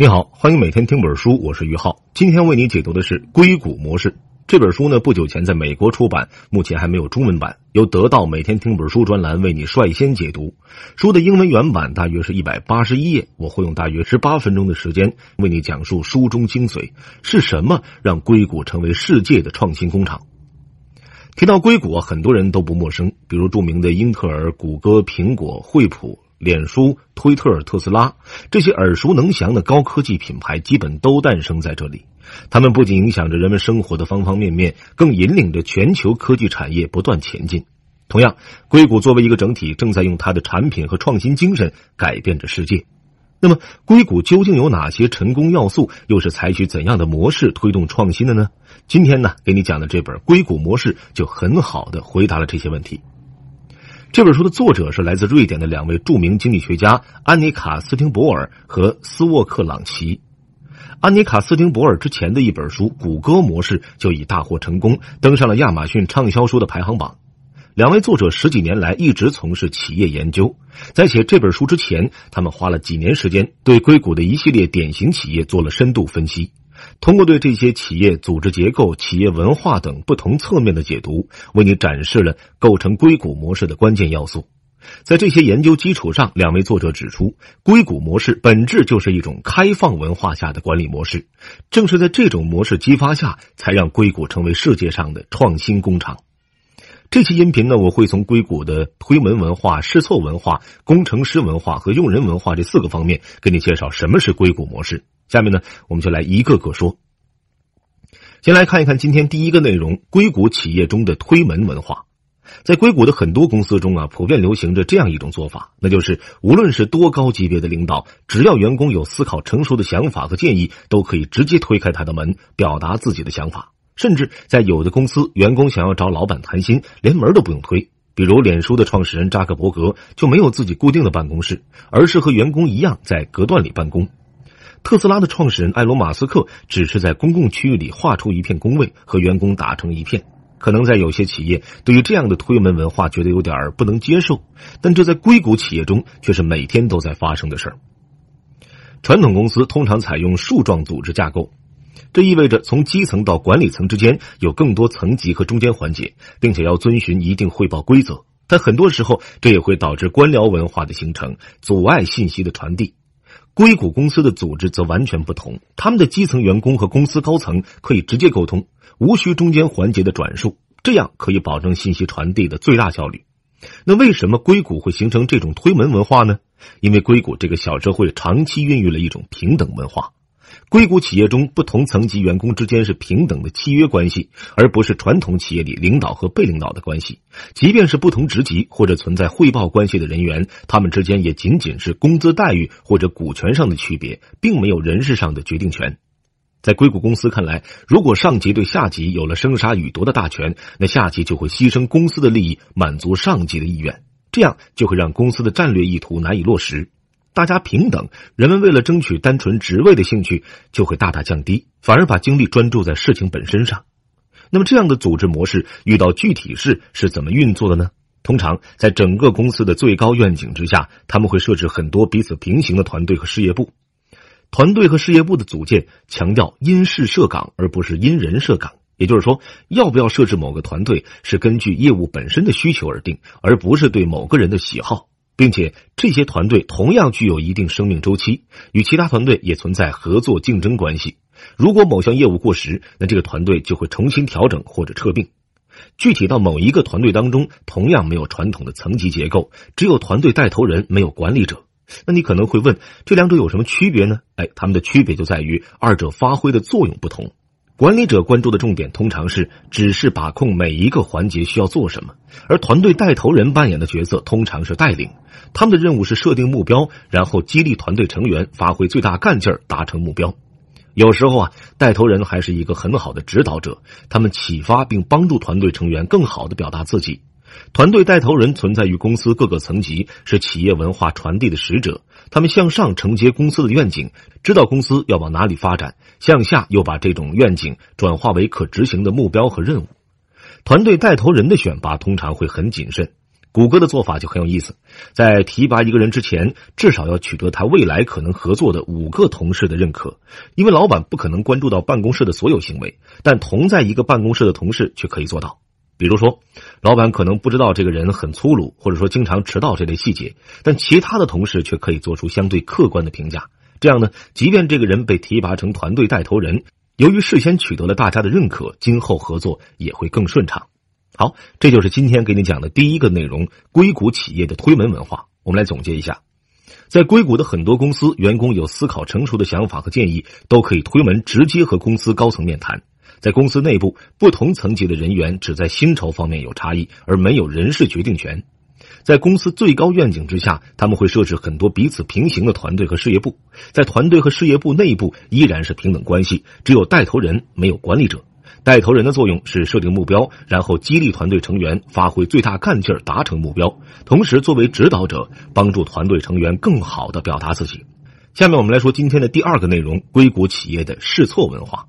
你好，欢迎每天听本书，我是于浩。今天为你解读的是《硅谷模式》这本书呢，不久前在美国出版，目前还没有中文版，由得到每天听本书专栏为你率先解读。书的英文原版大约是一百八十一页，我会用大约十八分钟的时间为你讲述书中精髓是什么，让硅谷成为世界的创新工厂。提到硅谷，很多人都不陌生，比如著名的英特尔、谷歌、苹果、惠普。脸书、推特、特斯拉这些耳熟能详的高科技品牌，基本都诞生在这里。他们不仅影响着人们生活的方方面面，更引领着全球科技产业不断前进。同样，硅谷作为一个整体，正在用它的产品和创新精神改变着世界。那么，硅谷究竟有哪些成功要素？又是采取怎样的模式推动创新的呢？今天呢，给你讲的这本《硅谷模式》就很好的回答了这些问题。这本书的作者是来自瑞典的两位著名经济学家安妮卡·斯汀博尔和斯沃克·朗奇。安妮卡·斯汀博尔之前的一本书《谷歌模式》就已大获成功，登上了亚马逊畅销书的排行榜。两位作者十几年来一直从事企业研究，在写这本书之前，他们花了几年时间对硅谷的一系列典型企业做了深度分析。通过对这些企业组织结构、企业文化等不同侧面的解读，为你展示了构成硅谷模式的关键要素。在这些研究基础上，两位作者指出，硅谷模式本质就是一种开放文化下的管理模式。正是在这种模式激发下，才让硅谷成为世界上的创新工厂。这期音频呢，我会从硅谷的推门文化、试错文化、工程师文化和用人文化这四个方面，给你介绍什么是硅谷模式。下面呢，我们就来一个个说。先来看一看今天第一个内容：硅谷企业中的推门文化。在硅谷的很多公司中啊，普遍流行着这样一种做法，那就是无论是多高级别的领导，只要员工有思考成熟的想法和建议，都可以直接推开他的门，表达自己的想法。甚至在有的公司，员工想要找老板谈心，连门都不用推。比如脸书的创始人扎克伯格就没有自己固定的办公室，而是和员工一样在隔断里办公。特斯拉的创始人埃隆·马斯克只是在公共区域里划出一片工位，和员工打成一片。可能在有些企业，对于这样的推门文化觉得有点不能接受，但这在硅谷企业中却是每天都在发生的事儿。传统公司通常采用树状组织架构，这意味着从基层到管理层之间有更多层级和中间环节，并且要遵循一定汇报规则。但很多时候，这也会导致官僚文化的形成，阻碍信息的传递。硅谷公司的组织则完全不同，他们的基层员工和公司高层可以直接沟通，无需中间环节的转述，这样可以保证信息传递的最大效率。那为什么硅谷会形成这种推门文化呢？因为硅谷这个小社会长期孕育了一种平等文化。硅谷企业中不同层级员工之间是平等的契约关系，而不是传统企业里领导和被领导的关系。即便是不同职级或者存在汇报关系的人员，他们之间也仅仅是工资待遇或者股权上的区别，并没有人事上的决定权。在硅谷公司看来，如果上级对下级有了生杀予夺的大权，那下级就会牺牲公司的利益，满足上级的意愿，这样就会让公司的战略意图难以落实。大家平等，人们为了争取单纯职位的兴趣就会大大降低，反而把精力专注在事情本身上。那么，这样的组织模式遇到具体事是怎么运作的呢？通常，在整个公司的最高愿景之下，他们会设置很多彼此平行的团队和事业部。团队和事业部的组建强调因事设岗，而不是因人设岗。也就是说，要不要设置某个团队是根据业务本身的需求而定，而不是对某个人的喜好。并且这些团队同样具有一定生命周期，与其他团队也存在合作竞争关系。如果某项业务过时，那这个团队就会重新调整或者撤并。具体到某一个团队当中，同样没有传统的层级结构，只有团队带头人，没有管理者。那你可能会问，这两者有什么区别呢？哎，他们的区别就在于二者发挥的作用不同。管理者关注的重点通常是只是把控每一个环节需要做什么，而团队带头人扮演的角色通常是带领。他们的任务是设定目标，然后激励团队成员发挥最大干劲儿，达成目标。有时候啊，带头人还是一个很好的指导者，他们启发并帮助团队成员更好的表达自己。团队带头人存在于公司各个层级，是企业文化传递的使者。他们向上承接公司的愿景，知道公司要往哪里发展；向下又把这种愿景转化为可执行的目标和任务。团队带头人的选拔通常会很谨慎，谷歌的做法就很有意思，在提拔一个人之前，至少要取得他未来可能合作的五个同事的认可，因为老板不可能关注到办公室的所有行为，但同在一个办公室的同事却可以做到。比如说，老板可能不知道这个人很粗鲁，或者说经常迟到这类细节，但其他的同事却可以做出相对客观的评价。这样呢，即便这个人被提拔成团队带头人，由于事先取得了大家的认可，今后合作也会更顺畅。好，这就是今天给你讲的第一个内容：硅谷企业的推门文化。我们来总结一下，在硅谷的很多公司，员工有思考成熟的想法和建议，都可以推门直接和公司高层面谈。在公司内部，不同层级的人员只在薪酬方面有差异，而没有人事决定权。在公司最高愿景之下，他们会设置很多彼此平行的团队和事业部。在团队和事业部内部，依然是平等关系，只有带头人，没有管理者。带头人的作用是设定目标，然后激励团队成员发挥最大干劲儿达成目标，同时作为指导者帮助团队成员更好的表达自己。下面我们来说今天的第二个内容：硅谷企业的试错文化。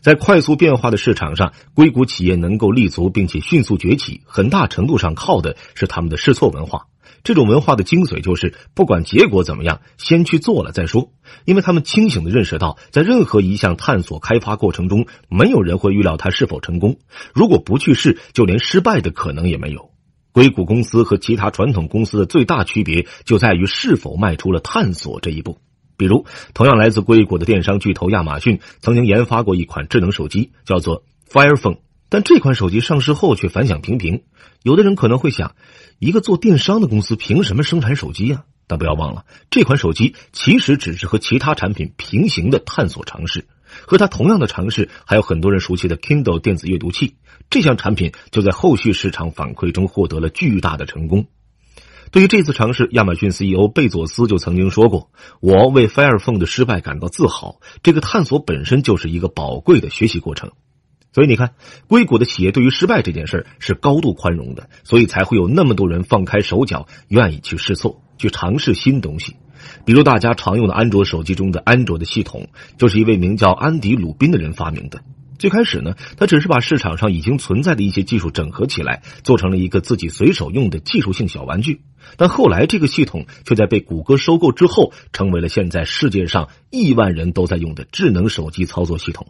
在快速变化的市场上，硅谷企业能够立足并且迅速崛起，很大程度上靠的是他们的试错文化。这种文化的精髓就是，不管结果怎么样，先去做了再说。因为他们清醒的认识到，在任何一项探索开发过程中，没有人会预料它是否成功。如果不去试，就连失败的可能也没有。硅谷公司和其他传统公司的最大区别就在于是否迈出了探索这一步。比如，同样来自硅谷的电商巨头亚马逊曾经研发过一款智能手机，叫做 Fire Phone，但这款手机上市后却反响平平。有的人可能会想，一个做电商的公司凭什么生产手机呀？但不要忘了，这款手机其实只是和其他产品平行的探索尝试。和它同样的尝试，还有很多人熟悉的 Kindle 电子阅读器。这项产品就在后续市场反馈中获得了巨大的成功。对于这次尝试，亚马逊 CEO 贝佐斯就曾经说过：“我为 Fire Phone 的失败感到自豪。这个探索本身就是一个宝贵的学习过程。”所以你看，硅谷的企业对于失败这件事是高度宽容的，所以才会有那么多人放开手脚，愿意去试错，去尝试新东西。比如大家常用的安卓手机中的安卓的系统，就是一位名叫安迪·鲁宾的人发明的。最开始呢，他只是把市场上已经存在的一些技术整合起来，做成了一个自己随手用的技术性小玩具。但后来这个系统却在被谷歌收购之后，成为了现在世界上亿万人都在用的智能手机操作系统。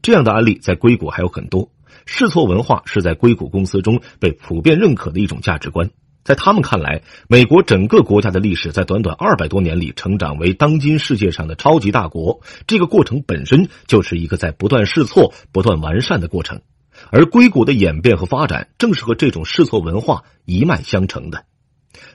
这样的案例在硅谷还有很多。试错文化是在硅谷公司中被普遍认可的一种价值观。在他们看来，美国整个国家的历史在短短二百多年里成长为当今世界上的超级大国，这个过程本身就是一个在不断试错、不断完善的过程。而硅谷的演变和发展，正是和这种试错文化一脉相承的。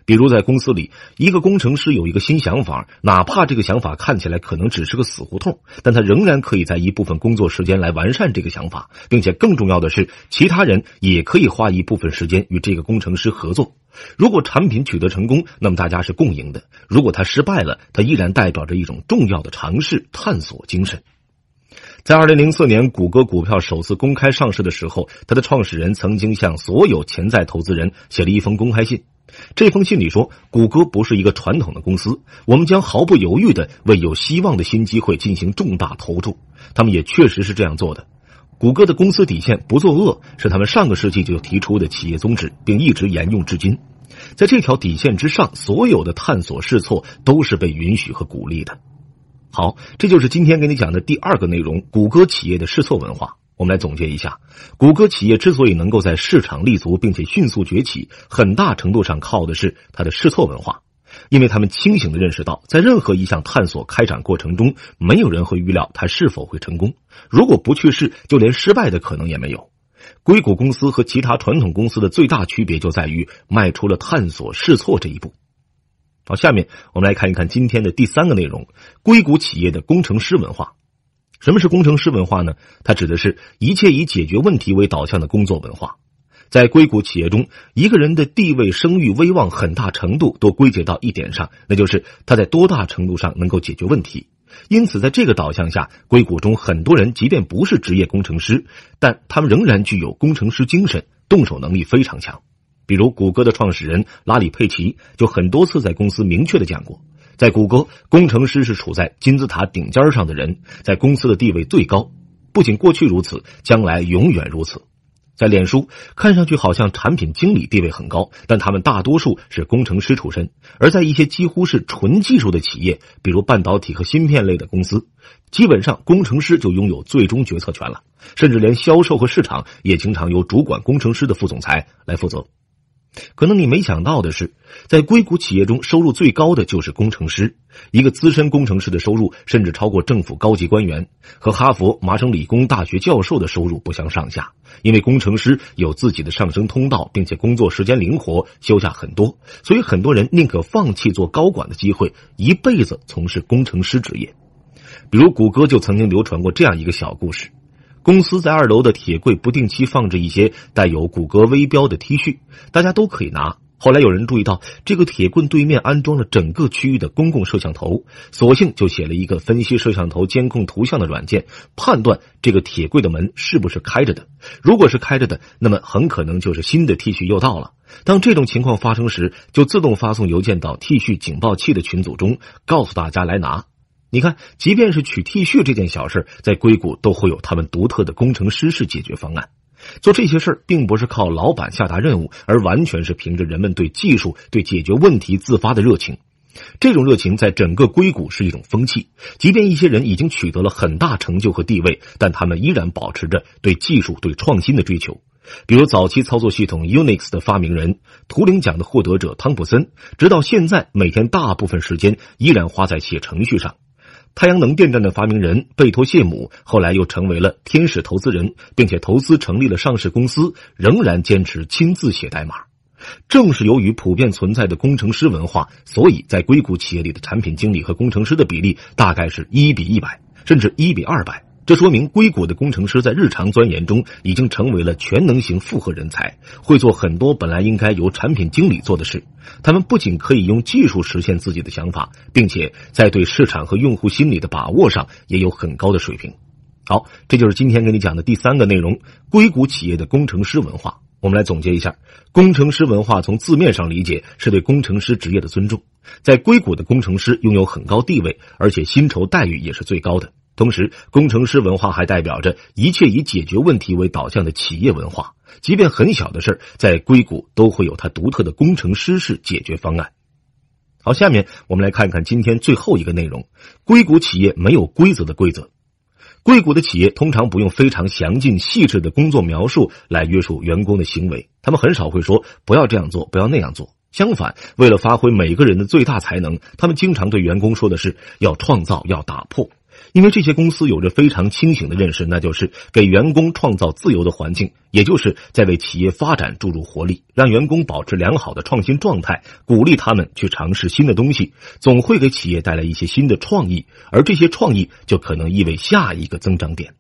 比如在公司里，一个工程师有一个新想法，哪怕这个想法看起来可能只是个死胡同，但他仍然可以在一部分工作时间来完善这个想法，并且更重要的是，其他人也可以花一部分时间与这个工程师合作。如果产品取得成功，那么大家是共赢的；如果它失败了，它依然代表着一种重要的尝试、探索精神。在二零零四年，谷歌股票首次公开上市的时候，它的创始人曾经向所有潜在投资人写了一封公开信。这封信里说，谷歌不是一个传统的公司，我们将毫不犹豫的为有希望的新机会进行重大投注。他们也确实是这样做的。谷歌的公司底线不作恶，是他们上个世纪就提出的企业宗旨，并一直沿用至今。在这条底线之上，所有的探索试错都是被允许和鼓励的。好，这就是今天给你讲的第二个内容：谷歌企业的试错文化。我们来总结一下，谷歌企业之所以能够在市场立足并且迅速崛起，很大程度上靠的是它的试错文化，因为他们清醒的认识到，在任何一项探索开展过程中，没有人会预料它是否会成功。如果不去试，就连失败的可能也没有。硅谷公司和其他传统公司的最大区别就在于迈出了探索试错这一步。好，下面我们来看一看今天的第三个内容：硅谷企业的工程师文化。什么是工程师文化呢？它指的是一切以解决问题为导向的工作文化。在硅谷企业中，一个人的地位、声誉、威望，很大程度都归结到一点上，那就是他在多大程度上能够解决问题。因此，在这个导向下，硅谷中很多人即便不是职业工程师，但他们仍然具有工程师精神，动手能力非常强。比如，谷歌的创始人拉里·佩奇就很多次在公司明确的讲过。在谷歌，工程师是处在金字塔顶尖上的人，在公司的地位最高。不仅过去如此，将来永远如此。在脸书，看上去好像产品经理地位很高，但他们大多数是工程师出身；而在一些几乎是纯技术的企业，比如半导体和芯片类的公司，基本上工程师就拥有最终决策权了，甚至连销售和市场也经常由主管工程师的副总裁来负责。可能你没想到的是，在硅谷企业中，收入最高的就是工程师。一个资深工程师的收入甚至超过政府高级官员和哈佛、麻省理工大学教授的收入不相上下。因为工程师有自己的上升通道，并且工作时间灵活，休假很多，所以很多人宁可放弃做高管的机会，一辈子从事工程师职业。比如，谷歌就曾经流传过这样一个小故事。公司在二楼的铁柜不定期放置一些带有谷歌微标的 T 恤，大家都可以拿。后来有人注意到这个铁棍对面安装了整个区域的公共摄像头，索性就写了一个分析摄像头监控图像的软件，判断这个铁柜的门是不是开着的。如果是开着的，那么很可能就是新的 T 恤又到了。当这种情况发生时，就自动发送邮件到 T 恤警报器的群组中，告诉大家来拿。你看，即便是取 T 恤这件小事，在硅谷都会有他们独特的工程师式解决方案。做这些事儿，并不是靠老板下达任务，而完全是凭着人们对技术、对解决问题自发的热情。这种热情在整个硅谷是一种风气。即便一些人已经取得了很大成就和地位，但他们依然保持着对技术、对创新的追求。比如早期操作系统 Unix 的发明人、图灵奖的获得者汤普森，直到现在，每天大部分时间依然花在写程序上。太阳能电站的发明人贝托谢姆后来又成为了天使投资人，并且投资成立了上市公司，仍然坚持亲自写代码。正是由于普遍存在的工程师文化，所以在硅谷企业里的产品经理和工程师的比例大概是一比一百，甚至一比二百。这说明硅谷的工程师在日常钻研中已经成为了全能型复合人才，会做很多本来应该由产品经理做的事。他们不仅可以用技术实现自己的想法，并且在对市场和用户心理的把握上也有很高的水平。好，这就是今天跟你讲的第三个内容：硅谷企业的工程师文化。我们来总结一下，工程师文化从字面上理解是对工程师职业的尊重。在硅谷的工程师拥有很高地位，而且薪酬待遇也是最高的。同时，工程师文化还代表着一切以解决问题为导向的企业文化。即便很小的事在硅谷都会有它独特的工程师式解决方案。好，下面我们来看看今天最后一个内容：硅谷企业没有规则的规则。硅谷的企业通常不用非常详尽细致的工作描述来约束员工的行为，他们很少会说不要这样做，不要那样做。相反，为了发挥每个人的最大才能，他们经常对员工说的是要创造，要打破。因为这些公司有着非常清醒的认识，那就是给员工创造自由的环境，也就是在为企业发展注入活力，让员工保持良好的创新状态，鼓励他们去尝试新的东西，总会给企业带来一些新的创意，而这些创意就可能意味下一个增长点。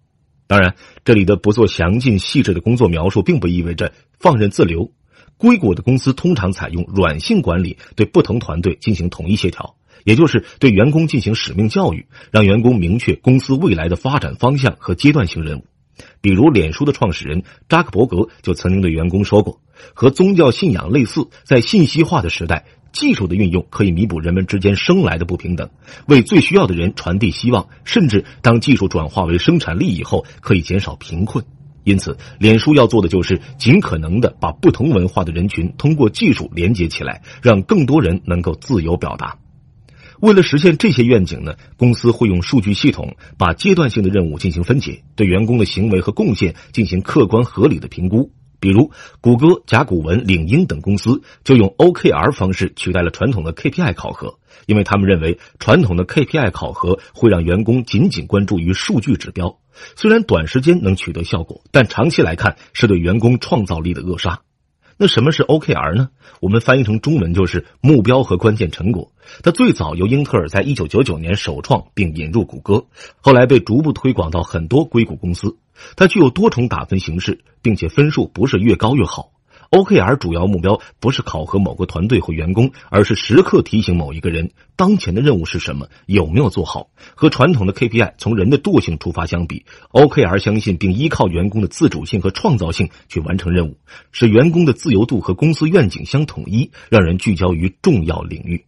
当然，这里的不做详尽细致的工作描述，并不意味着放任自流。硅谷的公司通常采用软性管理，对不同团队进行统一协调。也就是对员工进行使命教育，让员工明确公司未来的发展方向和阶段性任务。比如，脸书的创始人扎克伯格就曾经对员工说过：“和宗教信仰类似，在信息化的时代，技术的运用可以弥补人们之间生来的不平等，为最需要的人传递希望。甚至当技术转化为生产力以后，可以减少贫困。因此，脸书要做的就是尽可能的把不同文化的人群通过技术连接起来，让更多人能够自由表达。”为了实现这些愿景呢，公司会用数据系统把阶段性的任务进行分解，对员工的行为和贡献进行客观合理的评估。比如，谷歌、甲骨文、领英等公司就用 OKR 方式取代了传统的 KPI 考核，因为他们认为传统的 KPI 考核会让员工仅仅关注于数据指标，虽然短时间能取得效果，但长期来看是对员工创造力的扼杀。那什么是 OKR 呢？我们翻译成中文就是目标和关键成果。它最早由英特尔在一九九九年首创并引入谷歌，后来被逐步推广到很多硅谷公司。它具有多重打分形式，并且分数不是越高越好。OKR 主要目标不是考核某个团队或员工，而是时刻提醒某一个人当前的任务是什么，有没有做好。和传统的 KPI 从人的惰性出发相比，OKR 相信并依靠员工的自主性和创造性去完成任务，使员工的自由度和公司愿景相统一，让人聚焦于重要领域。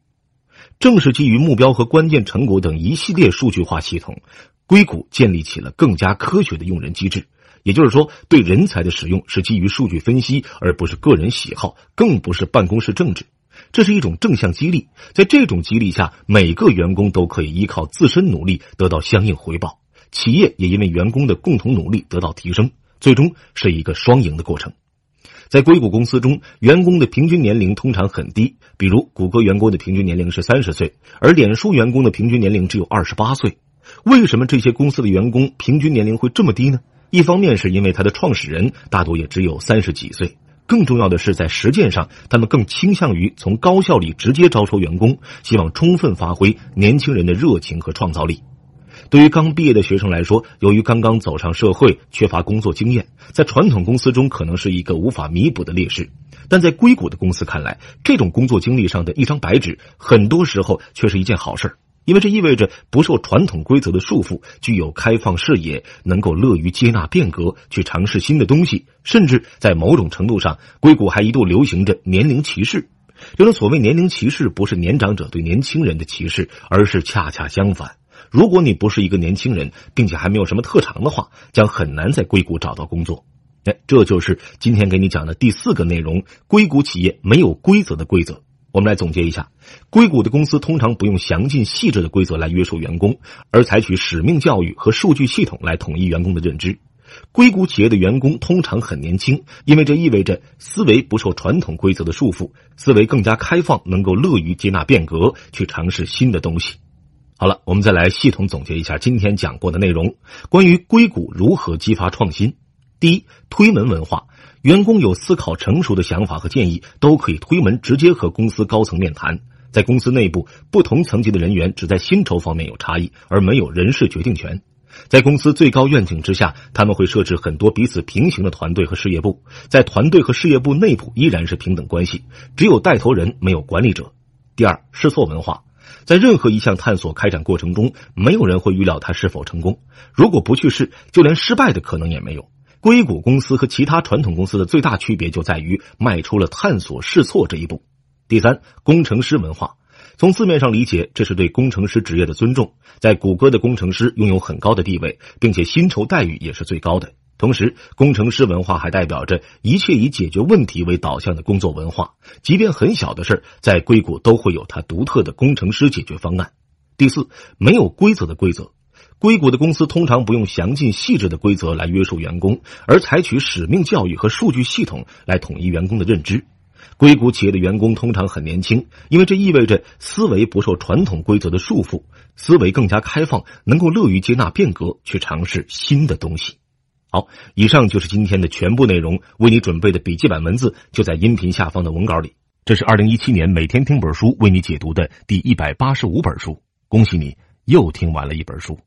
正是基于目标和关键成果等一系列数据化系统，硅谷建立起了更加科学的用人机制。也就是说，对人才的使用是基于数据分析，而不是个人喜好，更不是办公室政治。这是一种正向激励，在这种激励下，每个员工都可以依靠自身努力得到相应回报，企业也因为员工的共同努力得到提升，最终是一个双赢的过程。在硅谷公司中，员工的平均年龄通常很低，比如谷歌员工的平均年龄是三十岁，而脸书员工的平均年龄只有二十八岁。为什么这些公司的员工平均年龄会这么低呢？一方面是因为它的创始人大多也只有三十几岁，更重要的是在实践上，他们更倾向于从高校里直接招收员工，希望充分发挥年轻人的热情和创造力。对于刚毕业的学生来说，由于刚刚走上社会，缺乏工作经验，在传统公司中可能是一个无法弥补的劣势。但在硅谷的公司看来，这种工作经历上的一张白纸，很多时候却是一件好事因为这意味着不受传统规则的束缚，具有开放视野，能够乐于接纳变革，去尝试新的东西。甚至在某种程度上，硅谷还一度流行着年龄歧视。这种所谓年龄歧视，不是年长者对年轻人的歧视，而是恰恰相反。如果你不是一个年轻人，并且还没有什么特长的话，将很难在硅谷找到工作。哎，这就是今天给你讲的第四个内容：硅谷企业没有规则的规则。我们来总结一下：硅谷的公司通常不用详尽细致的规则来约束员工，而采取使命教育和数据系统来统一员工的认知。硅谷企业的员工通常很年轻，因为这意味着思维不受传统规则的束缚，思维更加开放，能够乐于接纳变革，去尝试新的东西。好了，我们再来系统总结一下今天讲过的内容。关于硅谷如何激发创新，第一，推门文化，员工有思考成熟的想法和建议，都可以推门直接和公司高层面谈。在公司内部，不同层级的人员只在薪酬方面有差异，而没有人事决定权。在公司最高愿景之下，他们会设置很多彼此平行的团队和事业部，在团队和事业部内部依然是平等关系，只有带头人，没有管理者。第二，试错文化。在任何一项探索开展过程中，没有人会预料它是否成功。如果不去试，就连失败的可能也没有。硅谷公司和其他传统公司的最大区别就在于迈出了探索试错这一步。第三，工程师文化，从字面上理解，这是对工程师职业的尊重。在谷歌的工程师拥有很高的地位，并且薪酬待遇也是最高的。同时，工程师文化还代表着一切以解决问题为导向的工作文化。即便很小的事在硅谷都会有它独特的工程师解决方案。第四，没有规则的规则。硅谷的公司通常不用详尽细致的规则来约束员工，而采取使命教育和数据系统来统一员工的认知。硅谷企业的员工通常很年轻，因为这意味着思维不受传统规则的束缚，思维更加开放，能够乐于接纳变革，去尝试新的东西。好，以上就是今天的全部内容。为你准备的笔记本文字就在音频下方的文稿里。这是二零一七年每天听本书为你解读的第一百八十五本书。恭喜你又听完了一本书。